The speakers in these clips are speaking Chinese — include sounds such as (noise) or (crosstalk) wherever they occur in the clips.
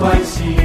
听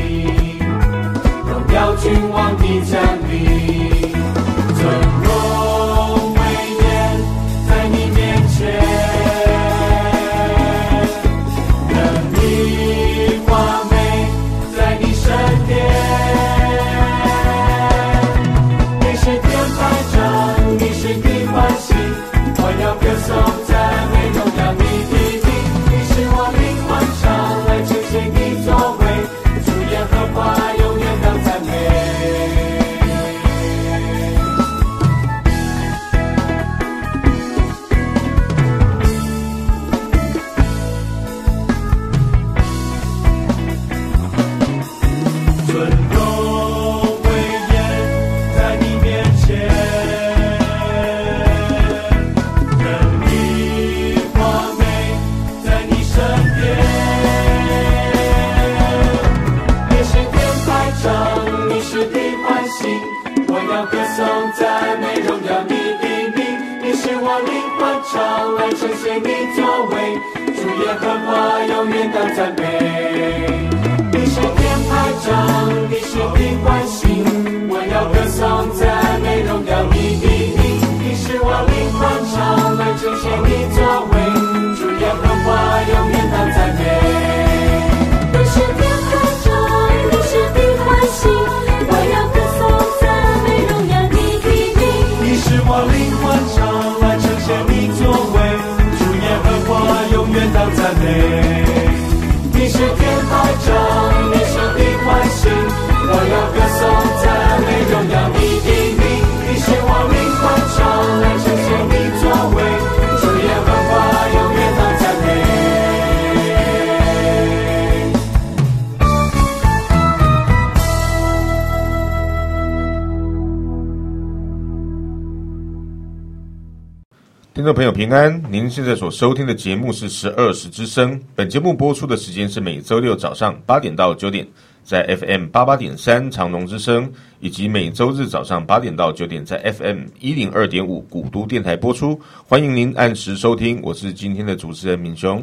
众朋友平安，您现在所收听的节目是十二时之声。本节目播出的时间是每周六早上八点到九点，在 FM 八八点三长隆之声，以及每周日早上八点到九点，在 FM 一零二点五古都电台播出。欢迎您按时收听，我是今天的主持人敏雄，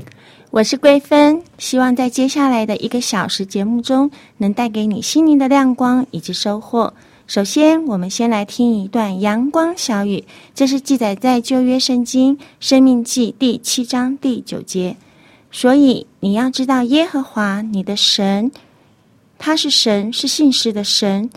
我是桂芬。希望在接下来的一个小时节目中，能带给你心灵的亮光以及收获。首先，我们先来听一段阳光小雨，这是记载在旧约圣经《生命记》第七章第九节。所以你要知道，耶和华你的神，他是神，是信实的神，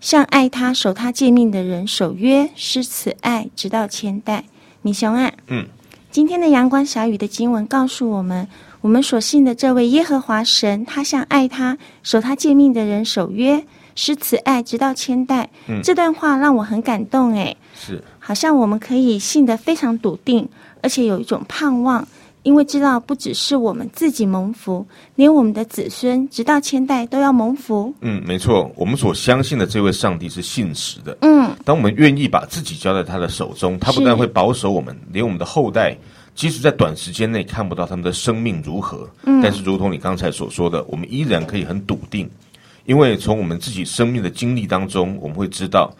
向爱他、守他诫命的人守约，施慈爱，直到千代。米雄啊，嗯，今天的阳光小雨的经文告诉我们，我们所信的这位耶和华神，他向爱他、守他诫命的人守约。施慈爱，直到千代。嗯，这段话让我很感动。哎，是，好像我们可以信得非常笃定，而且有一种盼望，因为知道不只是我们自己蒙福，连我们的子孙直到千代都要蒙福。嗯，没错，我们所相信的这位上帝是信实的。嗯，当我们愿意把自己交在他的手中，他不但会保守我们，连我们的后代，即使在短时间内看不到他们的生命如何，嗯，但是如同你刚才所说的，我们依然可以很笃定，因为从我们自己生命的经历当中，我们会知道，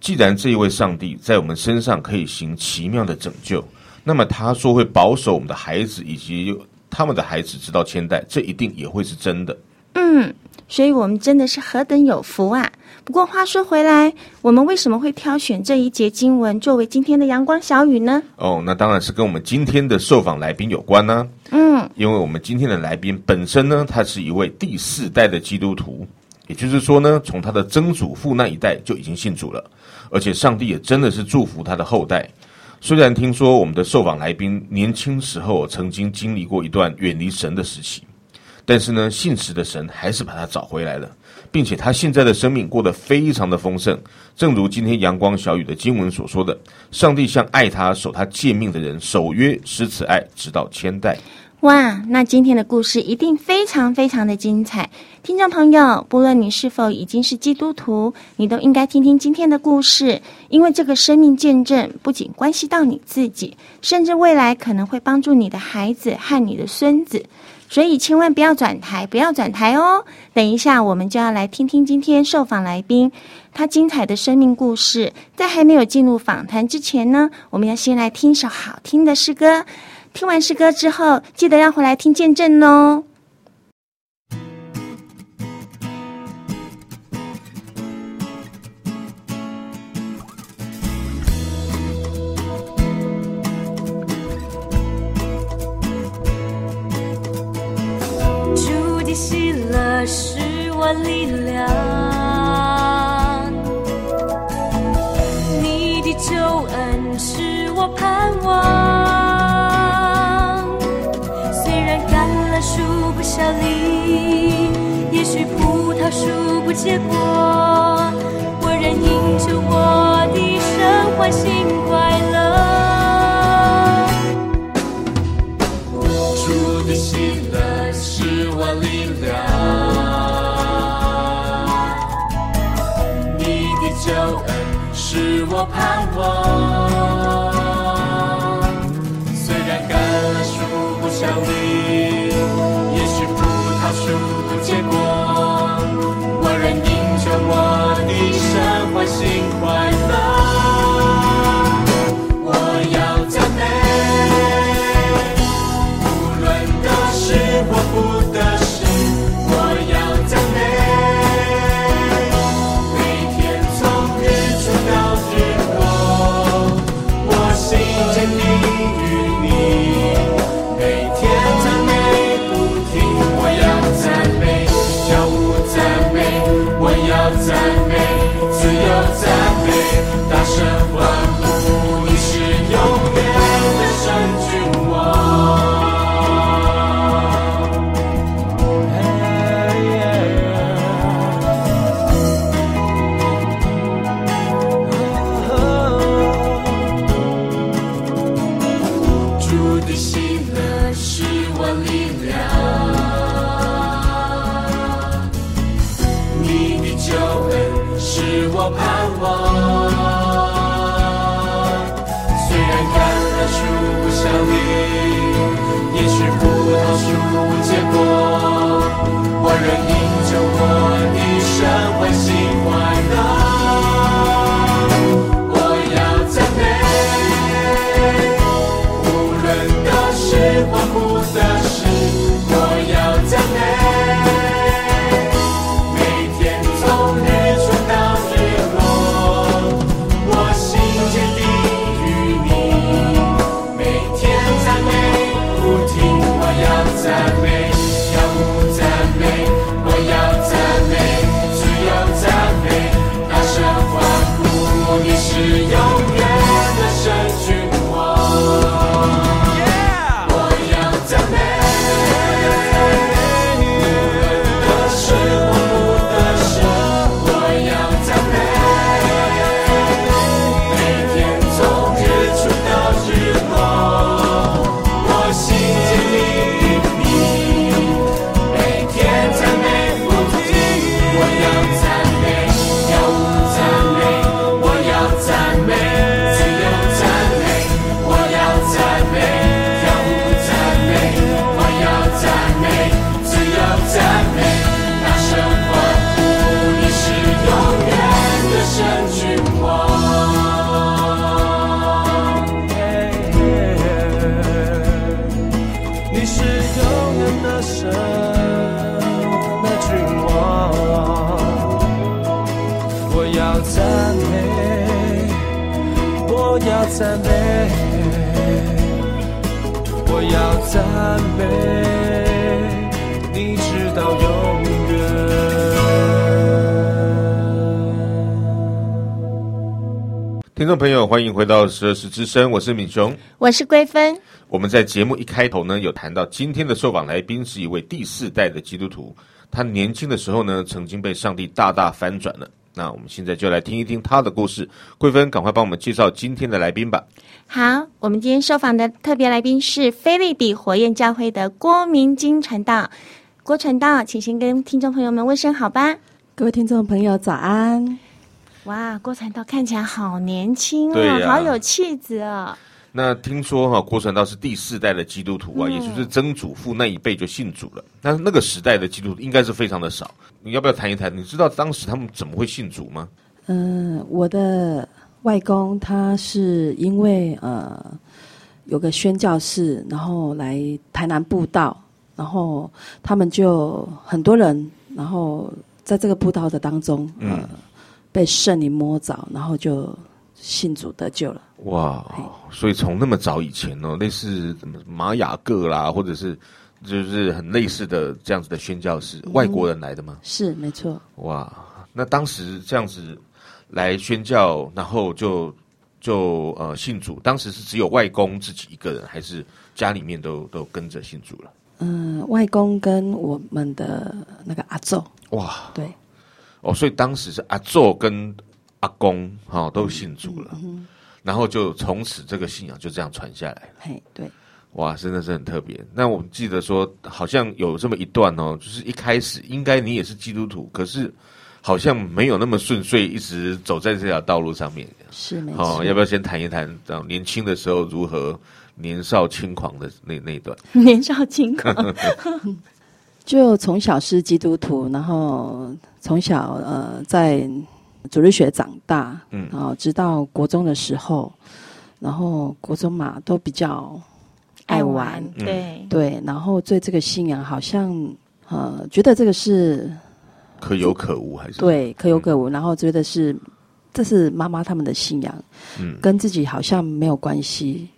既然这一位上帝在我们身上可以行奇妙的拯救。那么他说会保守我们的孩子以及他们的孩子直到千代，这一定也会是真的。嗯，所以我们真的是何等有福啊！不过话说回来，我们为什么会挑选这一节经文作为今天的阳光小雨呢？哦，那当然是跟我们今天的受访来宾有关呢、啊。嗯，因为我们今天的来宾本身呢，他是一位第四代的基督徒，也就是说呢，从他的曾祖父那一代就已经信主了，而且上帝也真的是祝福他的后代。虽然听说我们的受访来宾年轻时候曾经经历过一段远离神的时期，但是呢，信实的神还是把他找回来了，并且他现在的生命过得非常的丰盛，正如今天阳光小雨的经文所说的：“上帝向爱他、守他诫命的人守约施慈爱，直到千代。”哇，那今天的故事一定非常非常的精彩。听众朋友，不论你是否已经是基督徒，你都应该听听今天的故事，因为这个生命见证不仅关系到你自己，甚至未来可能会帮助你的孩子和你的孙子。所以千万不要转台，不要转台哦！等一下，我们就要来听听今天受访来宾他精彩的生命故事。在还没有进入访谈之前呢，我们要先来听一首好听的诗歌。听完诗歌之后，记得要回来听见证哦。喜乐是我力量，你的救恩是我盼望。虽然橄榄树不效力，也许葡萄树不结果，我仍因着我的神欢欣快乐。我盼望。你直到永远。听众朋友，欢迎回到十二时之声，我是敏雄，我是桂芬。我们在节目一开头呢，有谈到今天的受访来宾是一位第四代的基督徒。他年轻的时候呢，曾经被上帝大大翻转了。那我们现在就来听一听他的故事。桂芬，赶快帮我们介绍今天的来宾吧。好，我们今天受访的特别来宾是菲律比火焰教会的郭明金传道。郭传道，请先跟听众朋友们问声好吧。各位听众朋友，早安。哇，郭传道看起来好年轻啊，啊，好有气质啊。那听说哈，郭传道是第四代的基督徒啊，嗯、也就是曾祖父那一辈就信主了。那那个时代的基督徒应该是非常的少。你要不要谈一谈？你知道当时他们怎么会信主吗？嗯、呃，我的外公他是因为呃有个宣教士，然后来台南布道，然后他们就很多人，然后在这个布道的当中，呃，嗯、被圣灵摸着，然后就。信主得救了哇！所以从那么早以前呢，类似什么玛雅各啦，或者是就是很类似的这样子的宣教士，嗯、外国人来的吗？是没错。哇！那当时这样子来宣教，然后就就呃信主，当时是只有外公自己一个人，还是家里面都都跟着信主了？嗯、呃，外公跟我们的那个阿祖。哇！对。哦，所以当时是阿祖跟。阿公哈、哦、都信主了，嗯嗯、然后就从此这个信仰就这样传下来了。嘿，对，哇，真的是很特别。那我们记得说，好像有这么一段哦，就是一开始应该你也是基督徒，可是好像没有那么顺遂，一直走在这条道路上面。是没错。哦，要不要先谈一谈，年轻的时候如何年少轻狂的那那一段？(laughs) 年少轻狂，(laughs) 就从小是基督徒，然后从小呃在。主日学长大，嗯，然后直到国中的时候，然后国中嘛都比较爱玩，爱玩对、嗯、对，然后对这个信仰好像呃觉得这个是可有可无还是？对可有可无，嗯、然后觉得是这是妈妈他们的信仰，嗯，跟自己好像没有关系，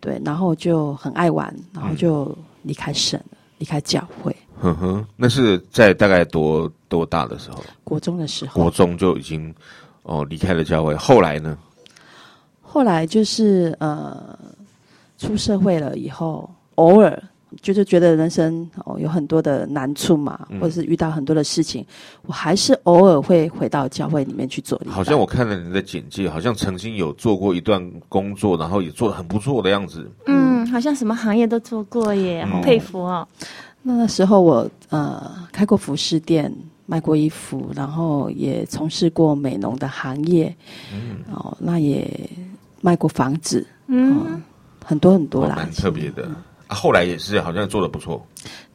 对，然后就很爱玩，然后就离开神，离开教会。哼哼，那是在大概多多大的时候？国中的时候。国中就已经哦离开了教会。后来呢？后来就是呃出社会了以后，偶尔就是觉得人生哦有很多的难处嘛，嗯、或者是遇到很多的事情，我还是偶尔会回到教会里面去做。好像我看了你的简介，好像曾经有做过一段工作，然后也做的很不错的样子。嗯，好像什么行业都做过耶，好佩服哦。那时候我呃开过服饰店，卖过衣服，然后也从事过美容的行业，嗯，哦，那也卖过房子，嗯、呃，很多很多啦，蛮特别的。啊，后来也是好像做的不错。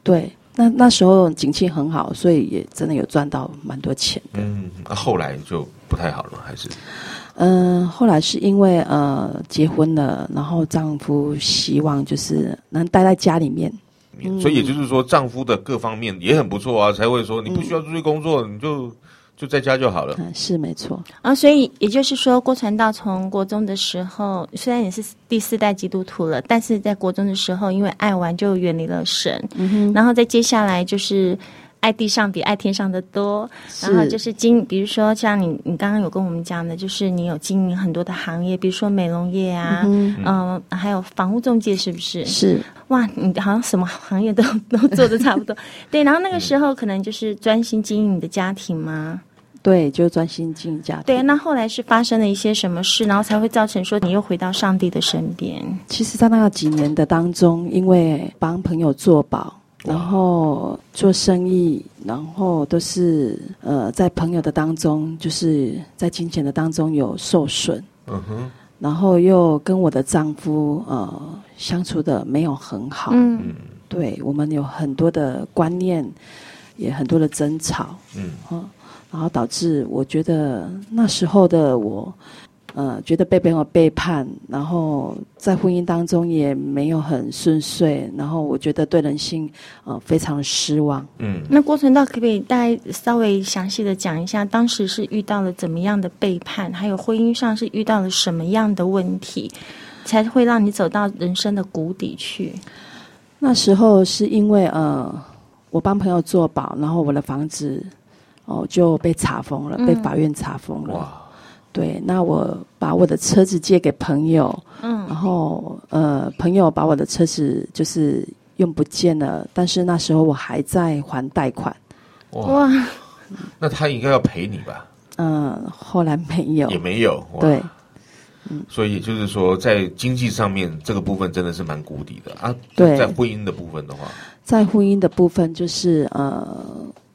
对，那那时候景气很好，所以也真的有赚到蛮多钱的。嗯，啊，后来就不太好了，还是？嗯、呃，后来是因为呃结婚了，然后丈夫希望就是能待在家里面。所以也就是说，丈夫的各方面也很不错啊，才会说你不需要出去工作，嗯、你就就在家就好了。嗯，是没错啊。所以也就是说，郭传道从国中的时候，虽然也是第四代基督徒了，但是在国中的时候，因为爱玩就远离了神。嗯哼。然后再接下来就是。爱地上比爱天上的多，然后就是经，比如说像你，你刚刚有跟我们讲的，就是你有经营很多的行业，比如说美容业啊，嗯，嗯，还有房屋中介，是不是？是，哇，你好像什么行业都 (laughs) 都做的差不多，(laughs) 对。然后那个时候可能就是专心经营你的家庭吗？对，就专心经营家庭。对，那后来是发生了一些什么事，然后才会造成说你又回到上帝的身边？其实，在那几年的当中，因为帮朋友做保。然后做生意，然后都是呃，在朋友的当中，就是在金钱的当中有受损。嗯哼。然后又跟我的丈夫呃相处的没有很好。嗯。对，我们有很多的观念，也很多的争吵。嗯。然后导致我觉得那时候的我，呃，觉得被朋友背叛，然后在婚姻当中也没有很顺遂，然后我觉得对人性呃非常的失望。嗯，那郭存道可不可以大概稍微详细的讲一下，当时是遇到了怎么样的背叛，还有婚姻上是遇到了什么样的问题，才会让你走到人生的谷底去？那时候是因为呃，我帮朋友做保，然后我的房子哦、呃、就被查封了，嗯、被法院查封了。哇。对，那我把我的车子借给朋友，嗯，然后呃，朋友把我的车子就是用不见了，但是那时候我还在还贷款。哇，那他应该要赔你吧？嗯，后来没有，也没有。对，嗯，所以就是说，在经济上面这个部分真的是蛮谷底的啊。对，在婚姻的部分的话，在婚姻的部分就是呃。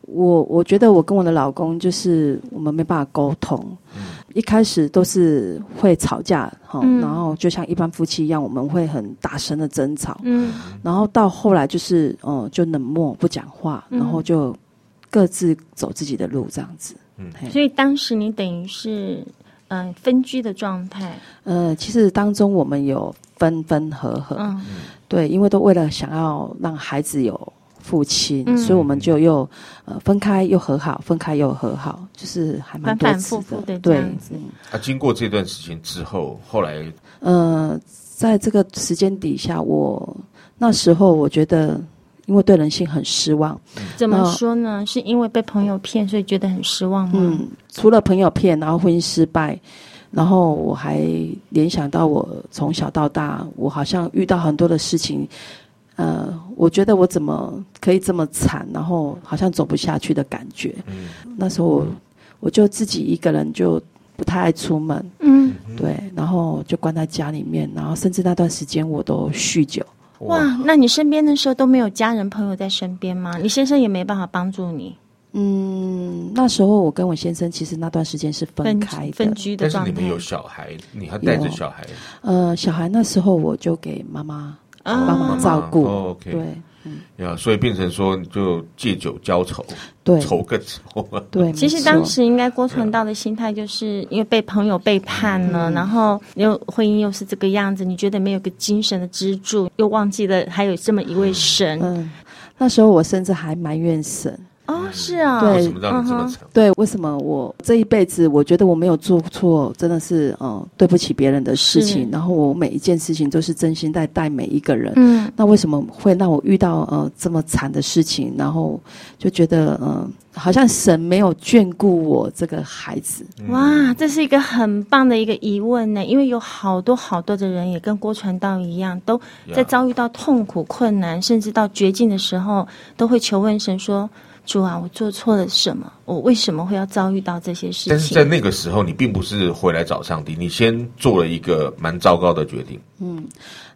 我我觉得我跟我的老公就是我们没办法沟通，嗯、一开始都是会吵架哈，嗯、然后就像一般夫妻一样，我们会很大声的争吵，嗯，然后到后来就是哦、呃，就冷漠不讲话，然后就各自走自己的路这样子，嗯，所以当时你等于是嗯、呃、分居的状态，呃，其实当中我们有分分合合，嗯，对，因为都为了想要让孩子有。父亲，嗯、所以我们就又呃分开又和好，分开又和好，就是还蛮多次的。反反复复的对，啊，经过这段时间之后，后来呃，在这个时间底下，我那时候我觉得，因为对人性很失望。怎么说呢？是因为被朋友骗，所以觉得很失望吗？嗯，除了朋友骗，然后婚姻失败，然后我还联想到我从小到大，我好像遇到很多的事情。呃，我觉得我怎么可以这么惨，然后好像走不下去的感觉。嗯，那时候我我就自己一个人就不太爱出门。嗯，对，然后就关在家里面，然后甚至那段时间我都酗酒。哇，那你身边的时候都没有家人朋友在身边吗？你先生也没办法帮助你？嗯，那时候我跟我先生其实那段时间是分开的，分居的状态。但是你们有小孩，你还带着小孩？呃，小孩那时候我就给妈妈。帮忙照顾，哦哦、，OK，对，嗯，呀，所以变成说就借酒浇愁，(laughs) 对，愁更愁，对。其实当时应该郭传道的心态就是因为被朋友背叛了，嗯、然后又婚姻又是这个样子，你觉得没有个精神的支柱，又忘记了还有这么一位神。嗯，那时候我甚至还埋怨神。哦，是啊，对，为什么让你这么惨？对，为什么我这一辈子，我觉得我没有做错，真的是，嗯，对不起别人的事情。然后我每一件事情都是真心在待每一个人。嗯，那为什么会让我遇到呃这么惨的事情？然后就觉得，嗯，好像神没有眷顾我这个孩子。哇，这是一个很棒的一个疑问呢，因为有好多好多的人也跟郭传道一样，都在遭遇到痛苦、困难，甚至到绝境的时候，都会求问神说。主啊，我做错了什么？我为什么会要遭遇到这些事情？但是在那个时候，你并不是回来找上帝，你先做了一个蛮糟糕的决定。嗯，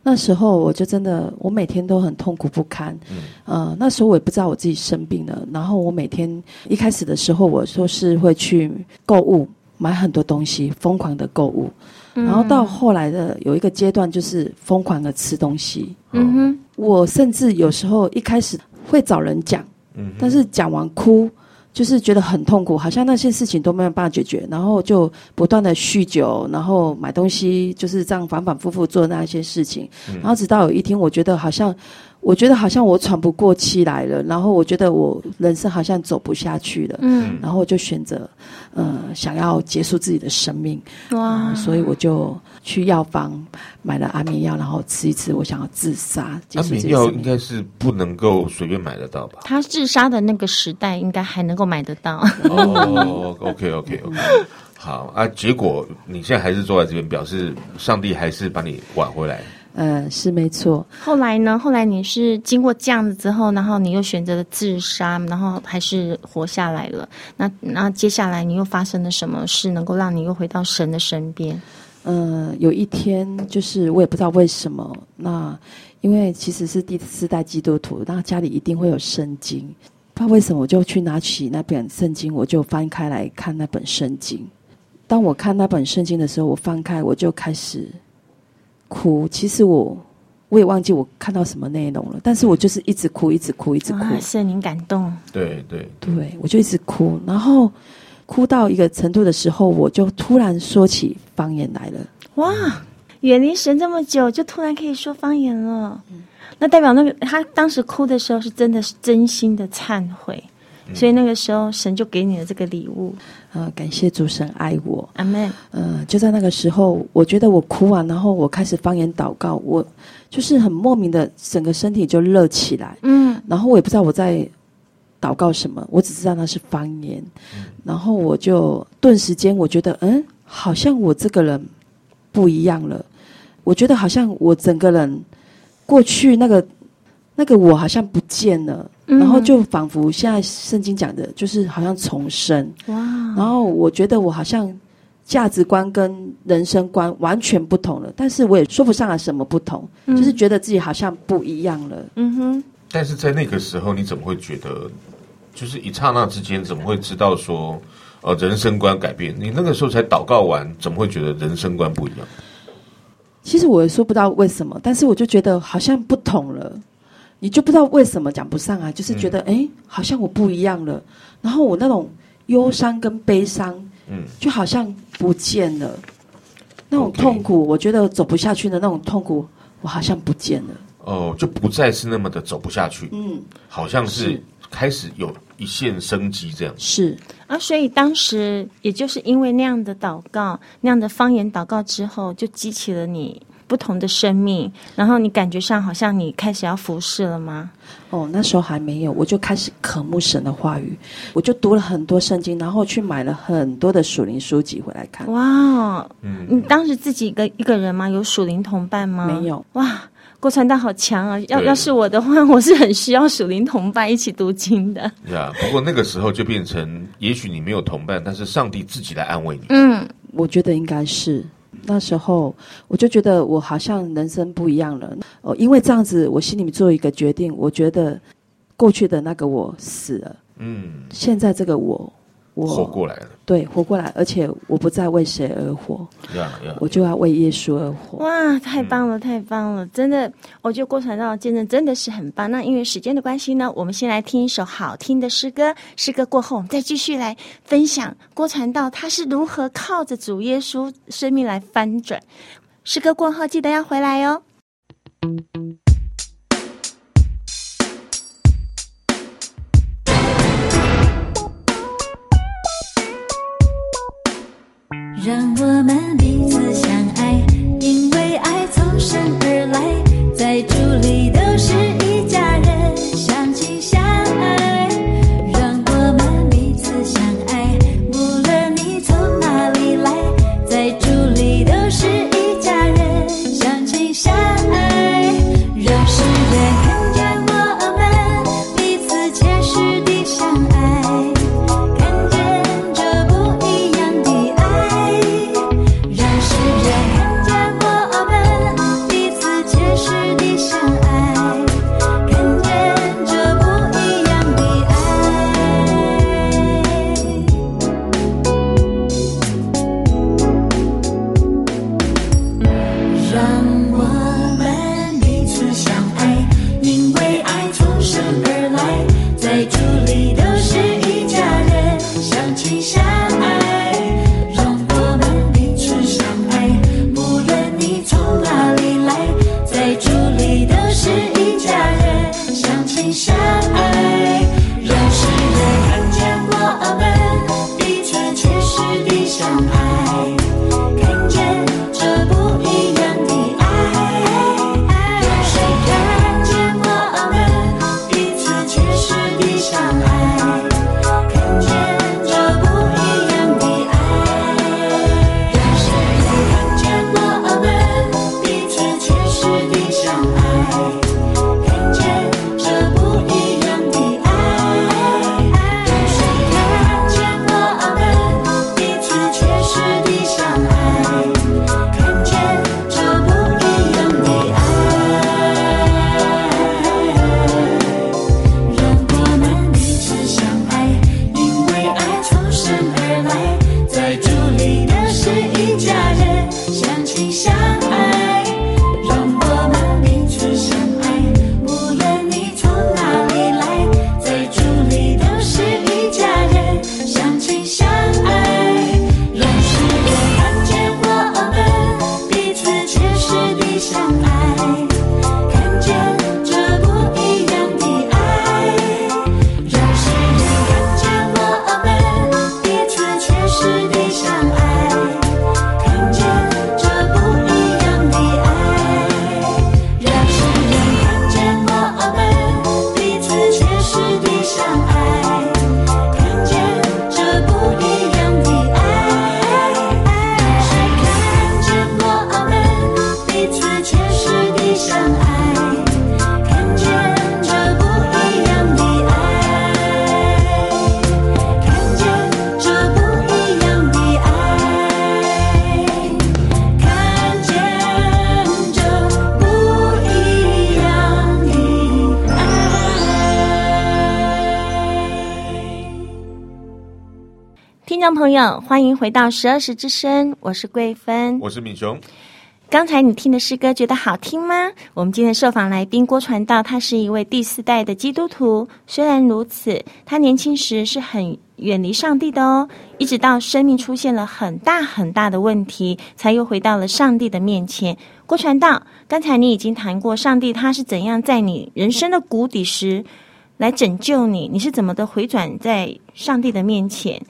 那时候我就真的，我每天都很痛苦不堪。嗯，呃，那时候我也不知道我自己生病了。然后我每天一开始的时候，我说是会去购物，买很多东西，疯狂的购物。嗯，然后到后来的有一个阶段，就是疯狂的吃东西。嗯哼，我甚至有时候一开始会找人讲。但是讲完哭，就是觉得很痛苦，好像那些事情都没有办法解决，然后就不断的酗酒，然后买东西，就是这样反反复复做那些事情，然后直到有一天，我觉得好像。我觉得好像我喘不过气来了，然后我觉得我人生好像走不下去了，嗯，然后我就选择，呃，想要结束自己的生命，哇、呃，所以我就去药房买了安眠药，然后吃一吃，我想要自杀。安眠药应该是不能够随便买得到吧？他自杀的那个时代应该还能够买得到。哦，OK OK OK，好啊，结果你现在还是坐在这边，表示上帝还是把你挽回来。嗯，是没错。后来呢？后来你是经过这样子之后，然后你又选择了自杀，然后还是活下来了。那那接下来你又发生了什么事，能够让你又回到神的身边？呃，有一天，就是我也不知道为什么，那因为其实是第四代基督徒，那家里一定会有圣经，不知道为什么我就去拿起那本圣经，我就翻开来看那本圣经。当我看那本圣经的时候，我翻开我就开始。哭，其实我我也忘记我看到什么内容了，但是我就是一直哭，一直哭，一直哭。圣灵感动。对对对，我就一直哭，然后哭到一个程度的时候，我就突然说起方言来了。哇，远离神这么久，就突然可以说方言了。嗯、那代表那个他当时哭的时候，是真的是真心的忏悔。所以那个时候，神就给你了这个礼物。呃，感谢主神爱我，阿门。呃，就在那个时候，我觉得我哭完，然后我开始方言祷告，我就是很莫名的，整个身体就热起来。嗯，然后我也不知道我在祷告什么，我只知道那是方言。嗯，然后我就顿时间，我觉得，嗯，好像我这个人不一样了。我觉得好像我整个人过去那个那个我好像不见了。然后就仿佛现在圣经讲的，就是好像重生。哇！然后我觉得我好像价值观跟人生观完全不同了，但是我也说不上来什么不同，嗯、就是觉得自己好像不一样了。嗯哼。但是在那个时候，你怎么会觉得，就是一刹那之间，怎么会知道说，呃，人生观改变？你那个时候才祷告完，怎么会觉得人生观不一样？其实我也说不到为什么，但是我就觉得好像不同了。你就不知道为什么讲不上啊，就是觉得哎、嗯，好像我不一样了。然后我那种忧伤跟悲伤，嗯，就好像不见了。那种痛苦，我觉得走不下去的那种痛苦，我好像不见了。哦，就不再是那么的走不下去。嗯，好像是开始有一线生机这样。是啊，所以当时也就是因为那样的祷告，那样的方言祷告之后，就激起了你。不同的生命，然后你感觉上好像你开始要服侍了吗？哦，那时候还没有，我就开始渴慕神的话语，我就读了很多圣经，然后去买了很多的属灵书籍回来看。哇，嗯，你当时自己一个一个人吗？有属灵同伴吗？没有。哇，郭传道好强啊！要要是我的话，我是很需要属灵同伴一起读经的。呀，不过那个时候就变成，也许你没有同伴，但是上帝自己来安慰你。嗯，我觉得应该是。那时候我就觉得我好像人生不一样了哦，因为这样子，我心里面做一个决定，我觉得过去的那个我死了，嗯，现在这个我。我活过来了，对，活过来，而且我不再为谁而活，yeah, yeah. 我就要为耶稣而活。哇，太棒了，太棒了！真的，我觉得郭传道的见证真的是很棒。那因为时间的关系呢，我们先来听一首好听的诗歌，诗歌过后，我们再继续来分享郭传道他是如何靠着主耶稣生命来翻转。诗歌过后，记得要回来哟。让回到十二时之声，我是桂芬，我是敏雄。刚才你听的诗歌觉得好听吗？我们今天的受访来宾郭传道，他是一位第四代的基督徒。虽然如此，他年轻时是很远离上帝的哦，一直到生命出现了很大很大的问题，才又回到了上帝的面前。郭传道，刚才你已经谈过上帝他是怎样在你人生的谷底时来拯救你，你是怎么的回转在上帝的面前？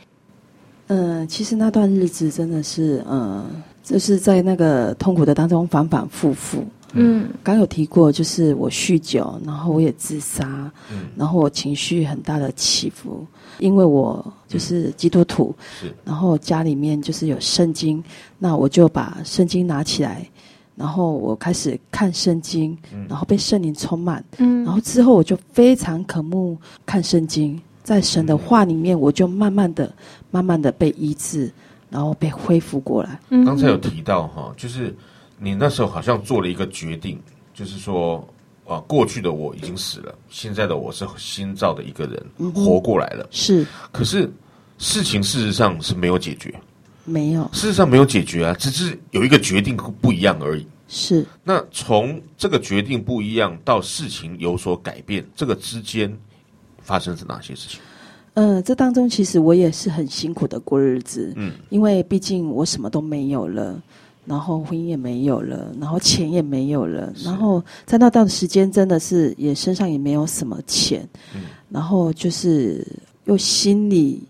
嗯、呃，其实那段日子真的是，嗯、呃。就是在那个痛苦的当中反反复复。嗯，刚有提过，就是我酗酒，然后我也自杀，嗯，然后我情绪很大的起伏，因为我就是基督徒，是，然后家里面就是有圣经，那我就把圣经拿起来，然后我开始看圣经，然后被圣灵充满，嗯，然后之后我就非常渴慕看圣经，在神的话里面，我就慢慢的、慢慢的被医治。然后被恢复过来。刚才有提到哈，就是你那时候好像做了一个决定，就是说啊，过去的我已经死了，现在的我是新造的一个人，活过来了。是，可是事情事实上是没有解决，没有，事实上没有解决啊，只是有一个决定不一样而已。是，那从这个决定不一样到事情有所改变，这个之间发生是哪些事情？嗯，这当中其实我也是很辛苦的过日子，嗯，因为毕竟我什么都没有了，然后婚姻也没有了，然后钱也没有了，然后在那段时间真的是也身上也没有什么钱，嗯，然后就是又心里。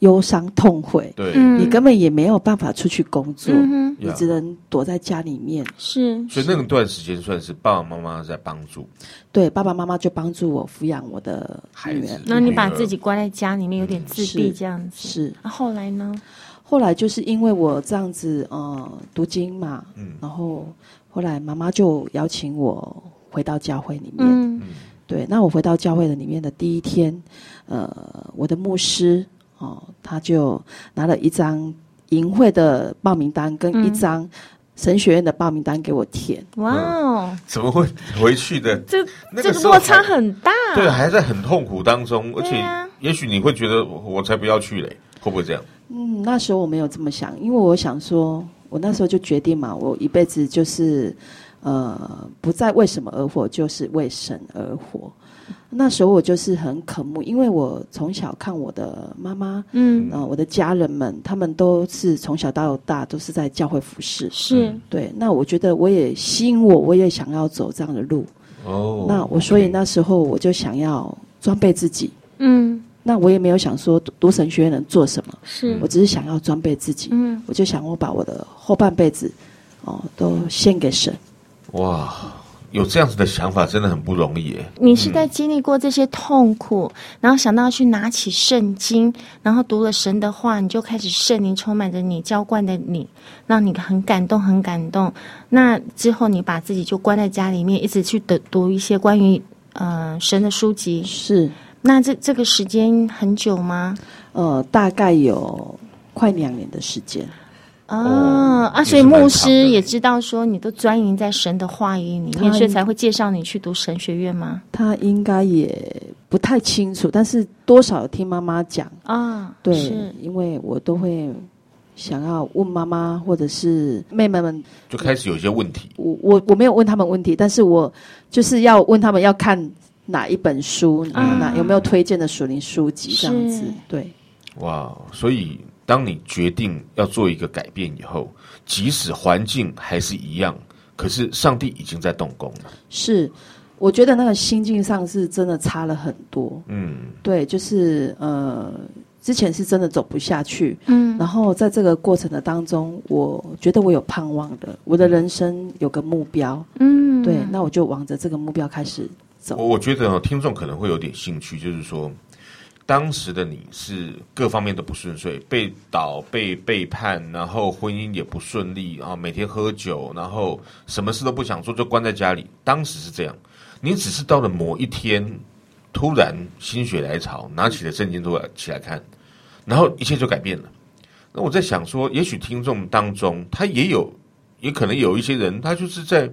忧伤痛悔，对，你根本也没有办法出去工作，嗯、你只能躲在家里面。是，所以那段时间算是爸爸妈妈在帮助。对，爸爸妈妈就帮助我抚养我的孩子。那你把自己关在家里面，有点自闭这样子。是。那、啊、后来呢？后来就是因为我这样子，呃，读经嘛，嗯，然后后来妈妈就邀请我回到教会里面。嗯，对。那我回到教会的里面的第一天，呃，我的牧师。哦，他就拿了一张淫会的报名单跟一张神学院的报名单给我填。嗯、哇哦、嗯！怎么会回去的？这这个落差很大。对，还在很痛苦当中，而且也许你会觉得我才不要去嘞，会不会这样？嗯，那时候我没有这么想，因为我想说，我那时候就决定嘛，我一辈子就是呃，不再为什么而活，就是为神而活。那时候我就是很渴慕，因为我从小看我的妈妈，嗯，呃，我的家人们，他们都是从小到大都是在教会服侍，是对。那我觉得我也吸引我，我也想要走这样的路。哦，那我所以那时候我就想要装备自己，嗯，那我也没有想说读神学院能做什么，是我只是想要装备自己，嗯，我就想我把我的后半辈子，哦，都献给神。哇。有这样子的想法真的很不容易耶。你是在经历过这些痛苦，嗯、然后想到去拿起圣经，然后读了神的话，你就开始圣灵充满着你，浇灌的你，让你很感动，很感动。那之后你把自己就关在家里面，一直去读读一些关于呃神的书籍。是。那这这个时间很久吗？呃，大概有快两年的时间。啊、哦、啊！所以牧师也知道说你都钻营在神的话语里面，所以才会介绍你去读神学院吗？他应该也不太清楚，但是多少听妈妈讲啊。对，因为我都会想要问妈妈或者是妹妹们，就开始有一些问题。我我我没有问他们问题，但是我就是要问他们要看哪一本书，啊、哪有没有推荐的属灵书籍这样子。对，哇，所以。当你决定要做一个改变以后，即使环境还是一样，可是上帝已经在动工了。是，我觉得那个心境上是真的差了很多。嗯，对，就是呃，之前是真的走不下去。嗯，然后在这个过程的当中，我觉得我有盼望的，我的人生有个目标。嗯，对，那我就往着这个目标开始走。我我觉得听众可能会有点兴趣，就是说。当时的你是各方面都不顺遂，被倒、被背叛，然后婚姻也不顺利，然后每天喝酒，然后什么事都不想做，就关在家里。当时是这样，你只是到了某一天，突然心血来潮，拿起了圣经都起来看，然后一切就改变了。那我在想说，也许听众当中，他也有，也可能有一些人，他就是在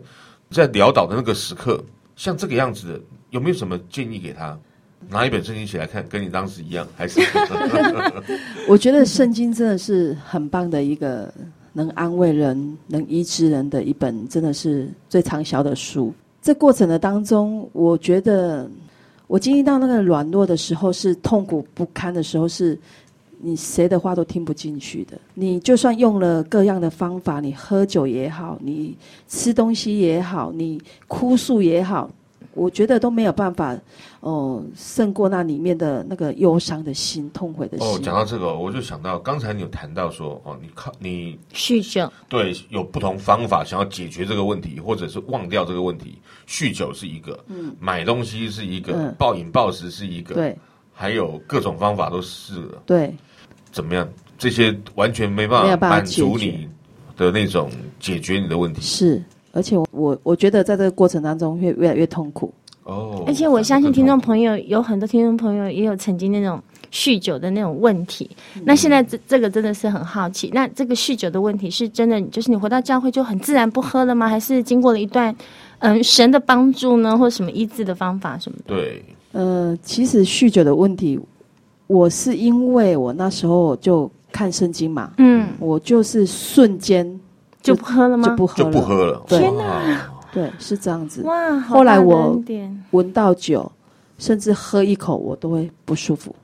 在潦倒的那个时刻，像这个样子的，有没有什么建议给他？拿一本圣经起来看，跟你当时一样，还是？(laughs) 我觉得圣经真的是很棒的一个能安慰人、能医治人的一本，真的是最畅销的书。这过程的当中，我觉得我经历到那个软弱的时候，是痛苦不堪的时候，是你谁的话都听不进去的。你就算用了各样的方法，你喝酒也好，你吃东西也好，你哭诉也好。我觉得都没有办法，哦，胜过那里面的那个忧伤的心、痛悔的心。哦，讲到这个，我就想到刚才你有谈到说，哦，你靠你酗酒，对，有不同方法想要解决这个问题，或者是忘掉这个问题。酗酒是一个，嗯，买东西是一个，嗯，暴饮暴食是一个，对，还有各种方法都试了，对，怎么样？这些完全没办法满足你的那种解决你的问题，是。而且我我觉得在这个过程当中会越来越痛苦哦。而且我相信听众朋友有很多听众朋友也有曾经那种酗酒的那种问题。嗯、那现在这这个真的是很好奇，那这个酗酒的问题是真的，就是你回到教会就很自然不喝了吗？还是经过了一段嗯神的帮助呢，或什么医治的方法什么的？对，呃，其实酗酒的问题，我是因为我那时候就看圣经嘛，嗯，我就是瞬间。就不喝了吗？就不喝了。就不喝了。天哪！对，是这样子。哇！后来我闻到酒，甚至喝一口，我都会不舒服。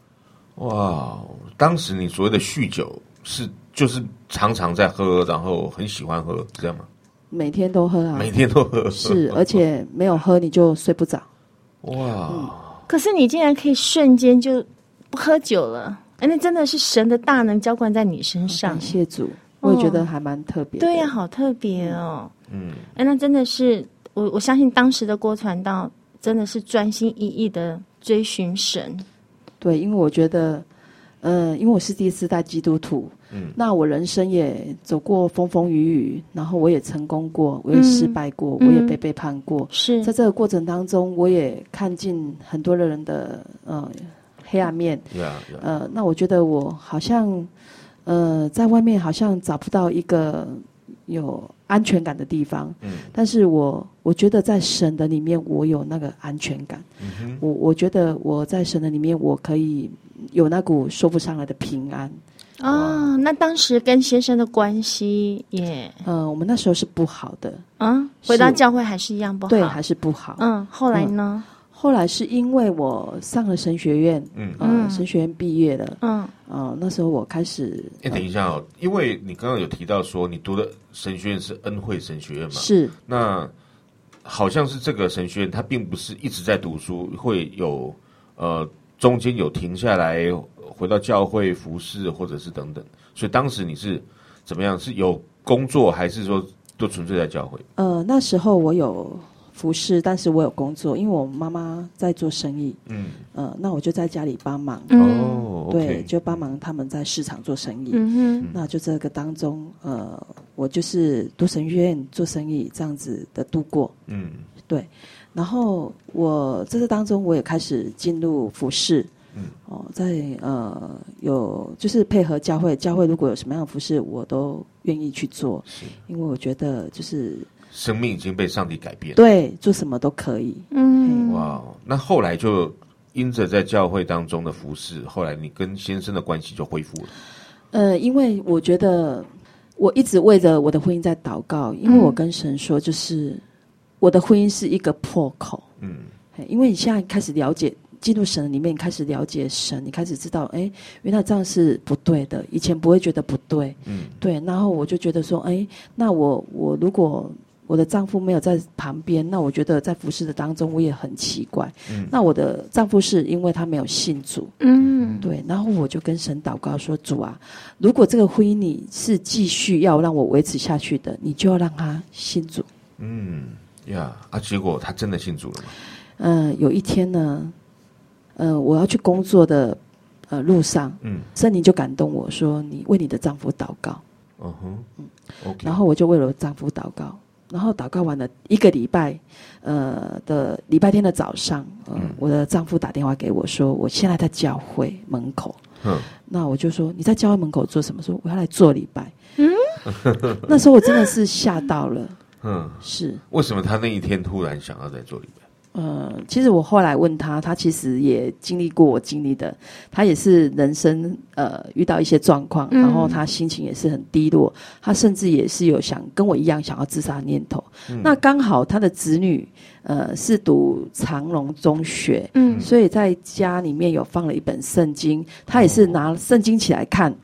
哇！当时你所谓的酗酒，是就是常常在喝，然后很喜欢喝，这样吗？每天都喝啊！每天都喝。是，(laughs) 而且没有喝你就睡不着。哇、嗯！可是你竟然可以瞬间就不喝酒了，哎，那真的是神的大能浇灌在你身上。感谢主。我也觉得还蛮特别、哦，对呀、啊，好特别哦。嗯，哎，那真的是我我相信当时的郭传道真的是专心一意的追寻神。对，因为我觉得，嗯、呃，因为我是第四代基督徒，嗯，那我人生也走过风风雨雨，然后我也成功过，我也失败过，嗯、我也被背叛过。是在这个过程当中，我也看尽很多的人的呃黑暗面。Yeah, yeah. 呃，那我觉得我好像。呃，在外面好像找不到一个有安全感的地方。嗯，但是我我觉得在神的里面，我有那个安全感。嗯哼，我我觉得我在神的里面，我可以有那股说不上来的平安。哦，那当时跟先生的关系也……嗯、呃，我们那时候是不好的。嗯，回到教会还是一样不好。对，还是不好。嗯，后来呢？嗯后来是因为我上了神学院，嗯，呃、神学院毕业了，嗯，呃，那时候我开始。哎，等一下哦，因为你刚刚有提到说你读的神学院是恩惠神学院嘛？是。那好像是这个神学院，它并不是一直在读书，会有呃中间有停下来回到教会服侍，或者是等等。所以当时你是怎么样？是有工作，还是说都纯粹在教会？呃，那时候我有。服侍，但是我有工作，因为我妈妈在做生意。嗯，呃，那我就在家里帮忙。哦、嗯，对，就帮忙他们在市场做生意。嗯哼，那就这个当中，呃，我就是读神学院做生意这样子的度过。嗯，对。然后我在这当中，我也开始进入服侍。嗯，哦，在呃有就是配合教会，教会如果有什么样的服饰，我都愿意去做。是，因为我觉得就是。生命已经被上帝改变了，对，做什么都可以。嗯，哇，那后来就因着在教会当中的服侍，后来你跟先生的关系就恢复了。呃，因为我觉得我一直为着我的婚姻在祷告，因为我跟神说，就是、嗯、我的婚姻是一个破口。嗯，因为你现在开始了解进入神里面，你开始了解神，你开始知道，哎，原来这样是不对的，以前不会觉得不对。嗯，对，然后我就觉得说，哎，那我我如果我的丈夫没有在旁边，那我觉得在服侍的当中，我也很奇怪。嗯，那我的丈夫是因为他没有信主。嗯，对。然后我就跟神祷告说：“主啊，如果这个婚姻你是继续要让我维持下去的，你就要让他信主。”嗯，呀啊！结果他真的信主了吗？嗯、呃，有一天呢，呃，我要去工作的呃路上，嗯，圣灵就感动我说：“你为你的丈夫祷告。”嗯哼，嗯，OK。然后我就为了我丈夫祷告。然后祷告完了一个礼拜，呃的礼拜天的早上，呃、嗯，我的丈夫打电话给我说，我现在在教会门口。嗯，那我就说你在教会门口做什么？说我要来做礼拜。嗯，(laughs) 那时候我真的是吓到了。嗯，是。为什么他那一天突然想要在做礼拜？呃，其实我后来问他，他其实也经历过我经历的，他也是人生呃遇到一些状况，嗯然后他心情也是很低落，他甚至也是有想跟我一样想要自杀的念头。嗯那刚好他的子女呃是读长隆中学，嗯所以在家里面有放了一本圣经，他也是拿圣经起来看，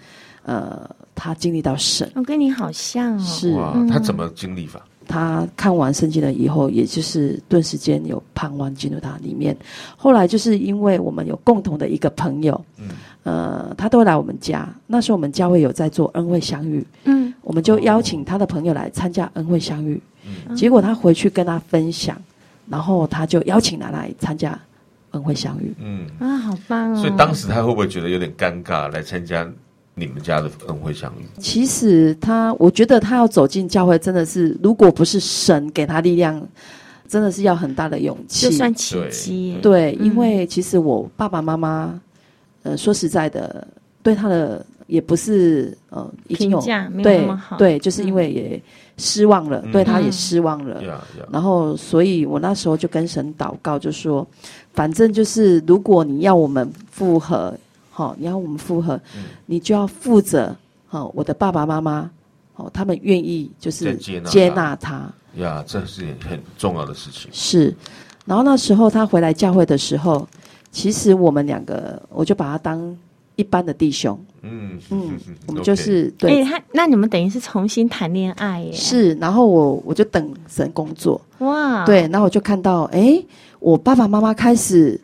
呃，他经历到神我跟你好像哦，是。哇，他怎么经历法？他看完圣经了以后，也就是顿时间有盼望进入他里面。后来就是因为我们有共同的一个朋友，嗯呃，他都会来我们家。那时候我们教会有在做恩惠相遇，嗯我们就邀请他的朋友来参加恩惠相遇。嗯结果他回去跟他分享，然后他就邀请他来参加恩惠相遇。嗯，啊，好棒哦！所以当时他会不会觉得有点尴尬来参加你们家的恩惠相遇？其实他，我觉得他要走进教会，真的是如果不是神给他力量，真的是要很大的勇气。就算奇迹耶，对，嗯因为其实我爸爸妈妈，呃，说实在的，对他的也不是呃，已经有评价没有对那么好对，就是因为也失望了，嗯对他也失望了。然后，所以我那时候就跟神祷告，就说，反正就是如果你要我们复合，好、你要我们复合，嗯。你就要负责，好、我的爸爸妈妈，哦，他们愿意就是接纳他。接纳他。呀，这是很重要的事情。是，然后那时候他回来教会的时候，其实我们两个，我就把他当一般的弟兄，嗯。嗯，(laughs) 我们就是哎，对，他那你们等于是重新谈恋爱耶？是，然后我我就等神工作，哇，，对，然后我就看到，哎，我爸爸妈妈开始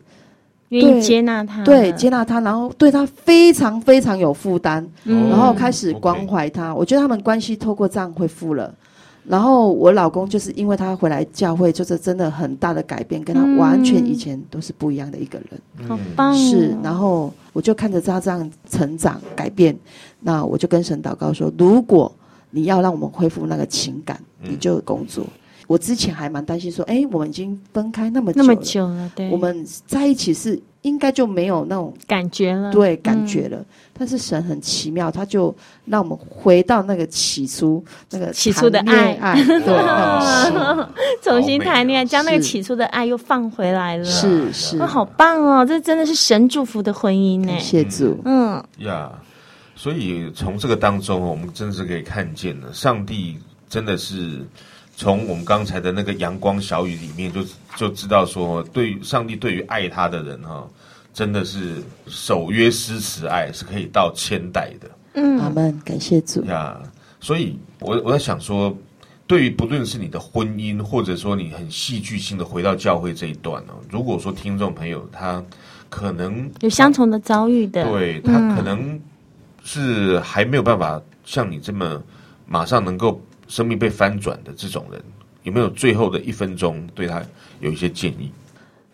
愿意对接纳他，对接纳他，然后对他非常非常有负担，嗯然后开始关怀他，我觉得他们关系透过这样恢复了。然后我老公就是因为他回来教会，就是真的很大的改变，跟他完全以前都是不一样的一个人。好棒哦，是，然后我就看着他这样成长改变，那我就跟神祷告说：如果你要让我们恢复那个情感，嗯你就工作。我之前还蛮担心说，哎，我们已经分开那么久那么了，久了，对，我们在一起是应该就没有那种感觉了，对感觉了。但是神很奇妙，他就让我们回到那个起初那个起初的爱爱，(laughs) 重新谈恋爱，将那个起初的爱又放回来了，是是哇，，好棒哦！这真的是神祝福的婚姻呢感。谢主。嗯，呀所以从这个当中，我们真是可以看见了，上帝真的是从我们刚才的那个阳光小雨里面就就知道说，对于上帝对于爱他的人哈，真的是守约施慈爱，是可以到千代的。嗯阿门，感谢主。呀所以我我在想说，对于不论是你的婚姻，或者说你很戏剧性的回到教会这一段呢，如果说听众朋友他可能有相同的遭遇的，对他可能是还没有办法像你这么马上能够生命被翻转的这种人，有没有最后的一分钟对他有一些建议？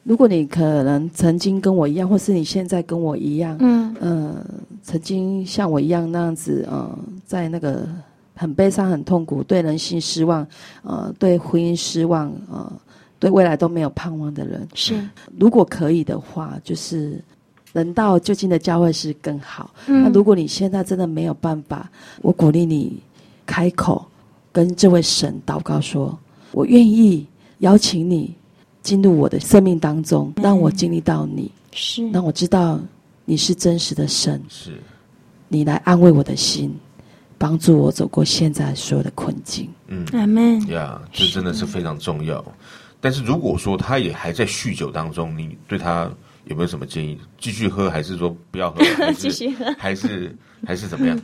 如果你可能曾经跟我一样，或是你现在跟我一样，嗯呃，曾经像我一样那样子，呃，在那个很悲伤、很痛苦，对人性失望，呃，对婚姻失望，呃，对未来都没有盼望的人，是，如果可以的话，就是人到就近的教会是更好。嗯那如果你现在真的没有办法，我鼓励你开口跟这位神祷告说：“我愿意邀请你进入我的生命当中，让我经历到你，是，让我知道你是真实的神，是你来安慰我的心，帮助我走过现在所有的困境。嗯阿门。呀这真的是非常重要。但是如果说他也还在酗酒当中，你对他有没有什么建议？继续喝，还是说不要喝？(laughs) 继续喝还是还是怎么样？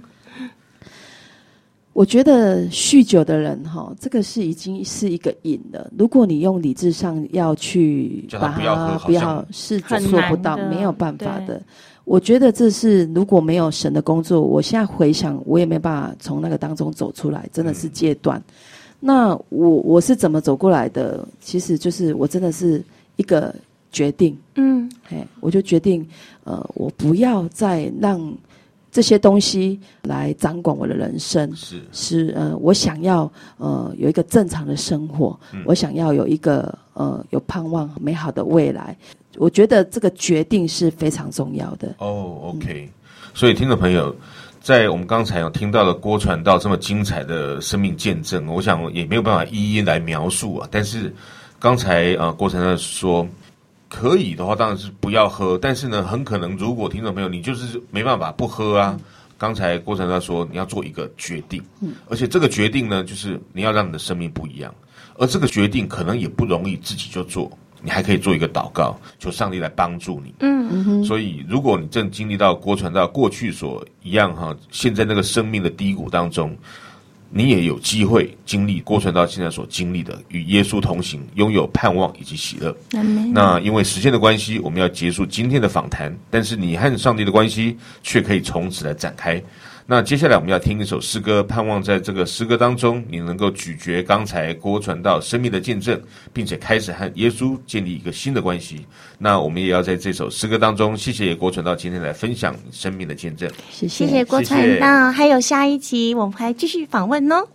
我觉得酗酒的人哈，这个是已经是一个瘾了。如果你用理智上要去把不要喝它不要是很做不到，没有办法的。我觉得这是如果没有神的工作，我现在回想，我也没办法从那个当中走出来，真的是阶段。那我我是怎么走过来的？其实就是我真的是一个决定，嗯哎，我就决定，呃，我不要再让这些东西来掌管我的人生。是是呃，我想要呃有一个正常的生活，嗯我想要有一个呃有盼望美好的未来。我觉得这个决定是非常重要的。哦，OK。所以听众朋友，在我们刚才有听到了郭传道这么精彩的生命见证，我想也没有办法一一来描述啊。但是刚才呃郭晨呢说，可以的话当然是不要喝，但是呢，很可能如果听众朋友你就是没办法不喝啊。刚才郭晨呢说你要做一个决定，嗯，而且这个决定呢，就是你要让你的生命不一样，而这个决定可能也不容易自己就做。你还可以做一个祷告，求上帝来帮助你。嗯嗯。所以，如果你正经历到郭传道过去所一样哈，现在那个生命的低谷当中，你也有机会经历郭传到现在所经历的，与耶稣同行，拥有盼望以及喜乐。嗯。那因为时间的关系，我们要结束今天的访谈，但是你和上帝的关系却可以从此来展开。那接下来我们要听一首诗歌，盼望在这个诗歌当中，你能够咀嚼刚才郭传道生命的见证，并且开始和耶稣建立一个新的关系。那我们也要在这首诗歌当中，谢谢郭传道今天来分享生命的见证。谢谢，谢谢郭传道，还有下一集我们还继续访问哦。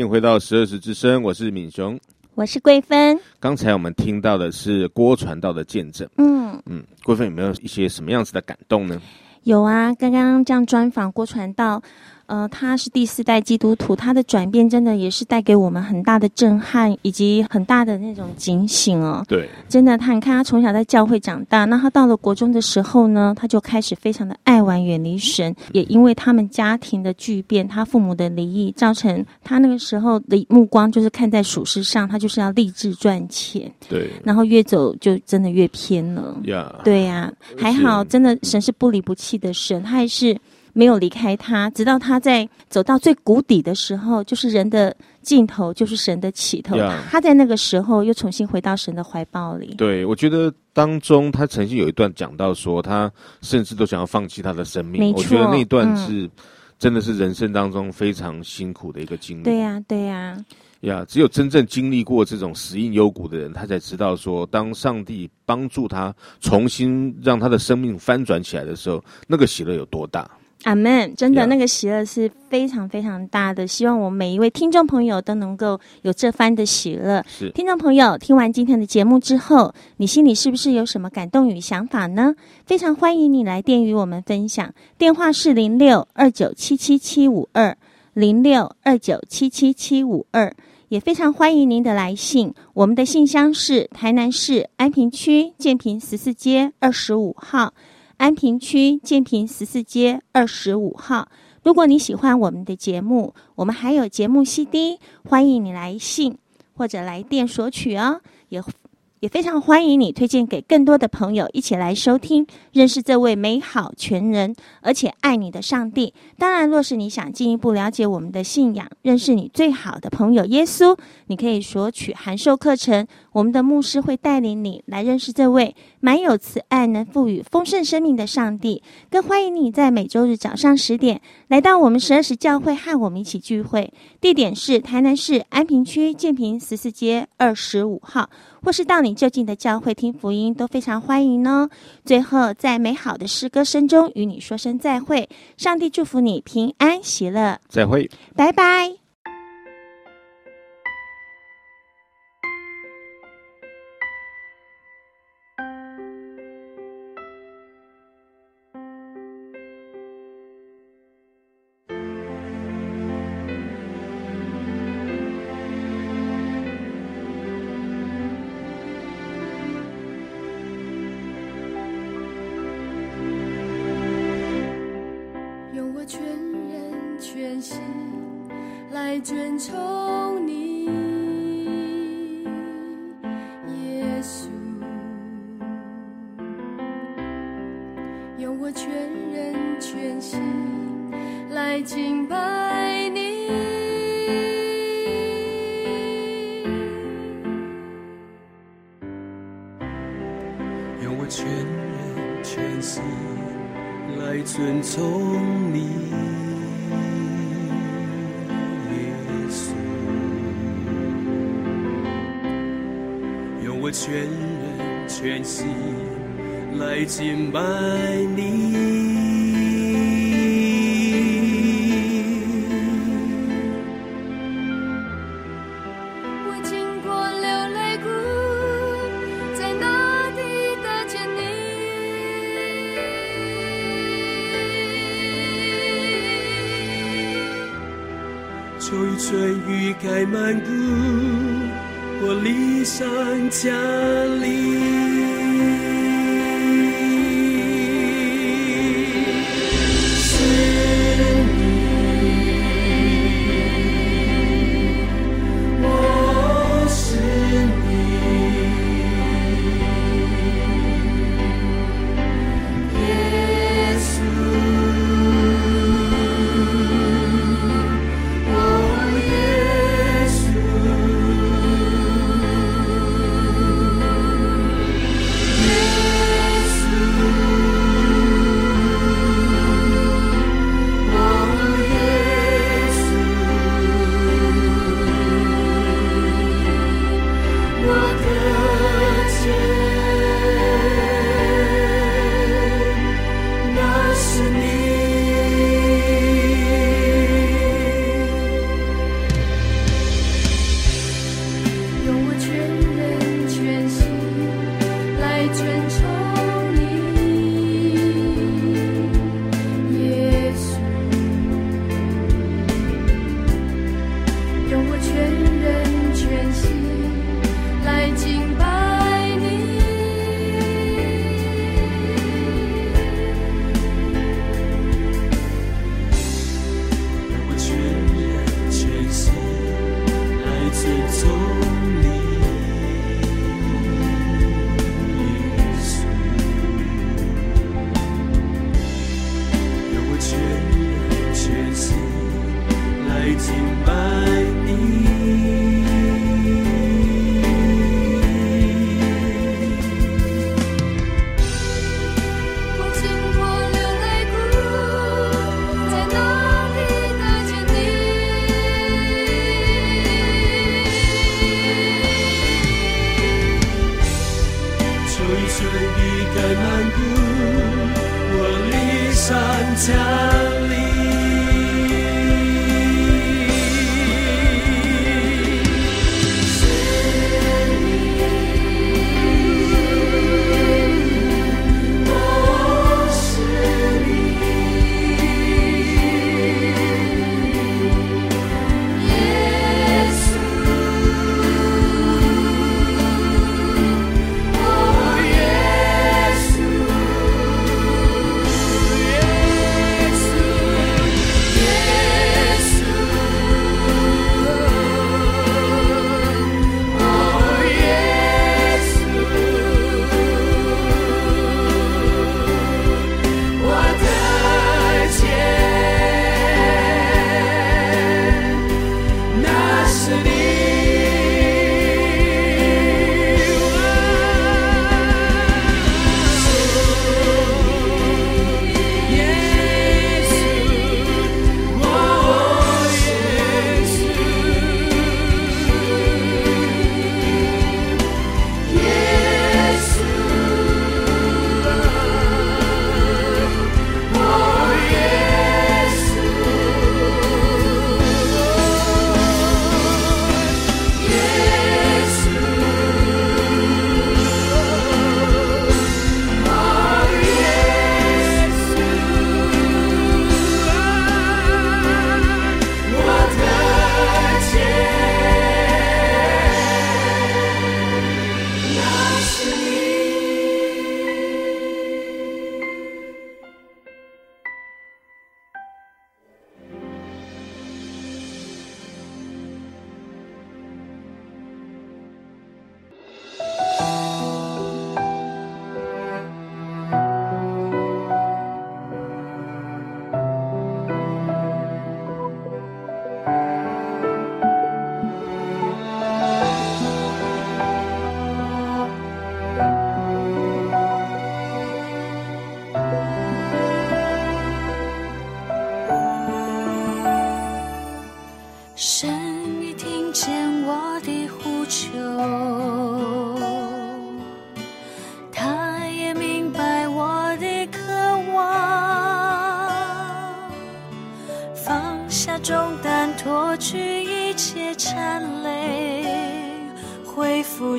迎回到十二时之声，我是敏雄，我是桂芬。刚才我们听到的是郭传道的见证，嗯嗯，桂芬有没有一些什么样子的感动呢？有啊，刚刚这样专访郭传道。呃，他是第四代基督徒，他的转变真的也是带给我们很大的震撼，以及很大的那种警醒哦。对，真的，他你看，他从小在教会长大，那他到了国中的时候呢，他就开始非常的爱玩，远离神。也因为他们家庭的巨变，他父母的离异，造成他那个时候的目光就是看在属世上，他就是要立志赚钱。对，然后越走就真的越偏了。呀，对呀、啊，还好，真的神是不离不弃的神，他还是。没有离开他，直到他在走到最谷底的时候，就是人的尽头，就是神的起头。Yeah. 他在那个时候又重新回到神的怀抱里。对，我觉得当中他曾经有一段讲到说，他甚至都想要放弃他的生命。我觉得那段是、嗯、真的是人生当中非常辛苦的一个经历。对呀、啊，对呀、啊。呀，只有真正经历过这种死因幽谷的人，他才知道说，当上帝帮助他重新让他的生命翻转起来的时候，那个喜乐有多大。阿门！真的，Yeah. 那个喜乐是非常非常大的。希望我们每一位听众朋友都能够有这番的喜乐。是，听众朋友，听完今天的节目之后，你心里是不是有什么感动与想法呢？非常欢迎你来电与我们分享，电话是零六二九七七七五二零六二九七七七五二，也非常欢迎您的来信。我们的信箱是台南市安平区建平十四街二十五号。安平区建平十四街二十五号。如果你喜欢我们的节目，我们还有节目 CD，欢迎你来信或者来电索取哦。也也非常欢迎你推荐给更多的朋友一起来收听，认识这位美好全能而且爱你的上帝。当然，若是你想进一步了解我们的信仰，认识你最好的朋友耶稣，你可以索取函授课程。我们的牧师会带领你来认识这位满有慈爱、能赋予丰盛生命的上帝。更欢迎你在每周日早上十点来到我们十二时教会和我们一起聚会，地点是台南市安平区建平十四街二十五号。或是到你就近的教会听福音，都非常欢迎哦。最后，在美好的诗歌声中与你说声再会，上帝祝福你平安喜乐，再会，拜拜。全人全心来尊崇你，耶稣，用我全人全心来敬拜。全人全心来敬拜你，我经过流泪谷，在那里得见你，秋雨春雨盖满谷。我离乡家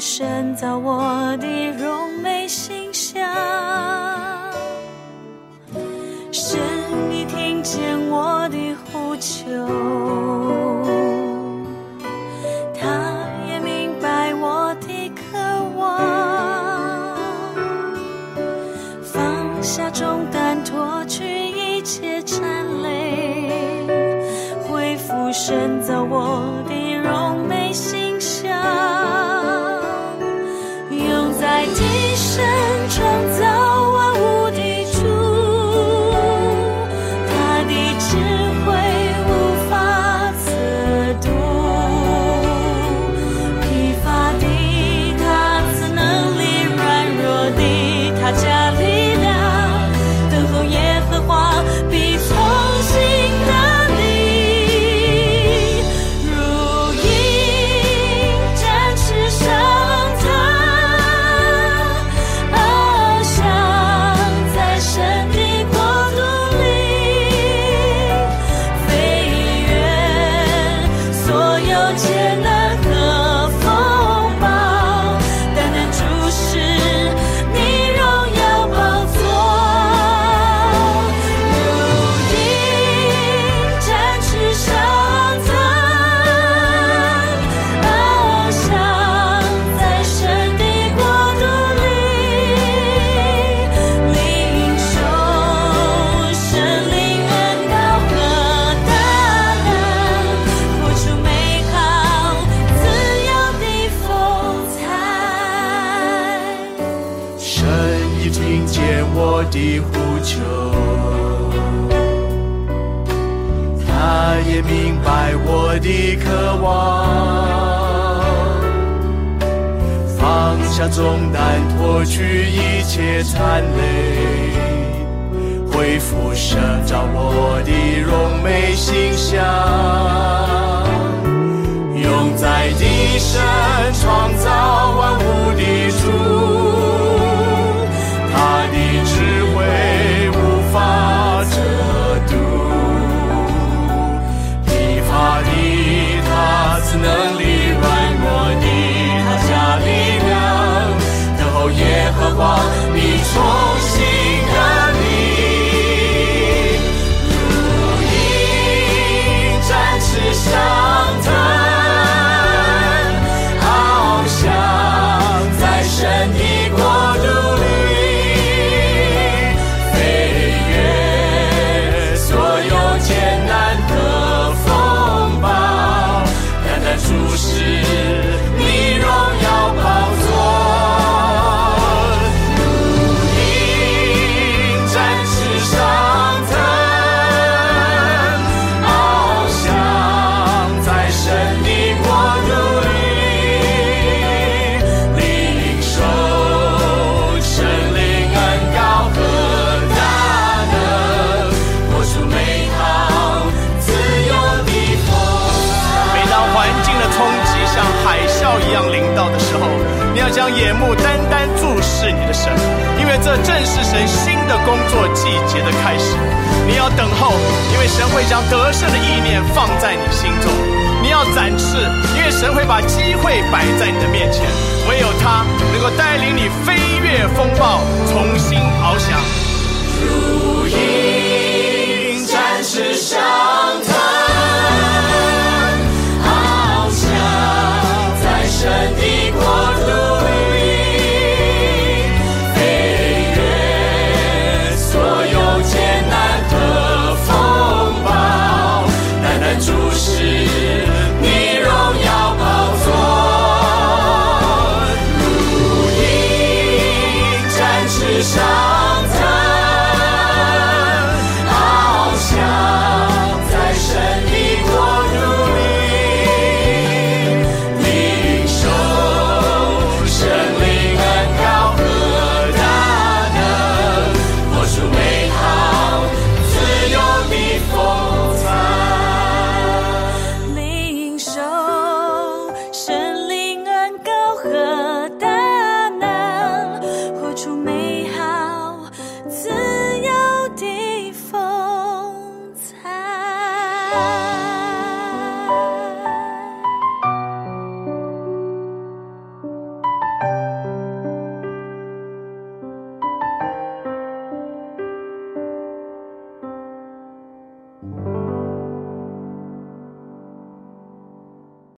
深造我的的呼求，他也明白我的渴望，放下重担，脱去一切残累，恢复生长。我的荣美形象，用在一生创造万物的主。sou. 是你的神，因为这正是神新的工作季节的开始。你要等候，因为神会将得胜的意念放在你心中。你要展翅，因为神会把机会摆在你的面前。唯有他能够带领你飞越风暴，重新翱翔。